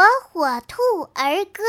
火火兔儿歌。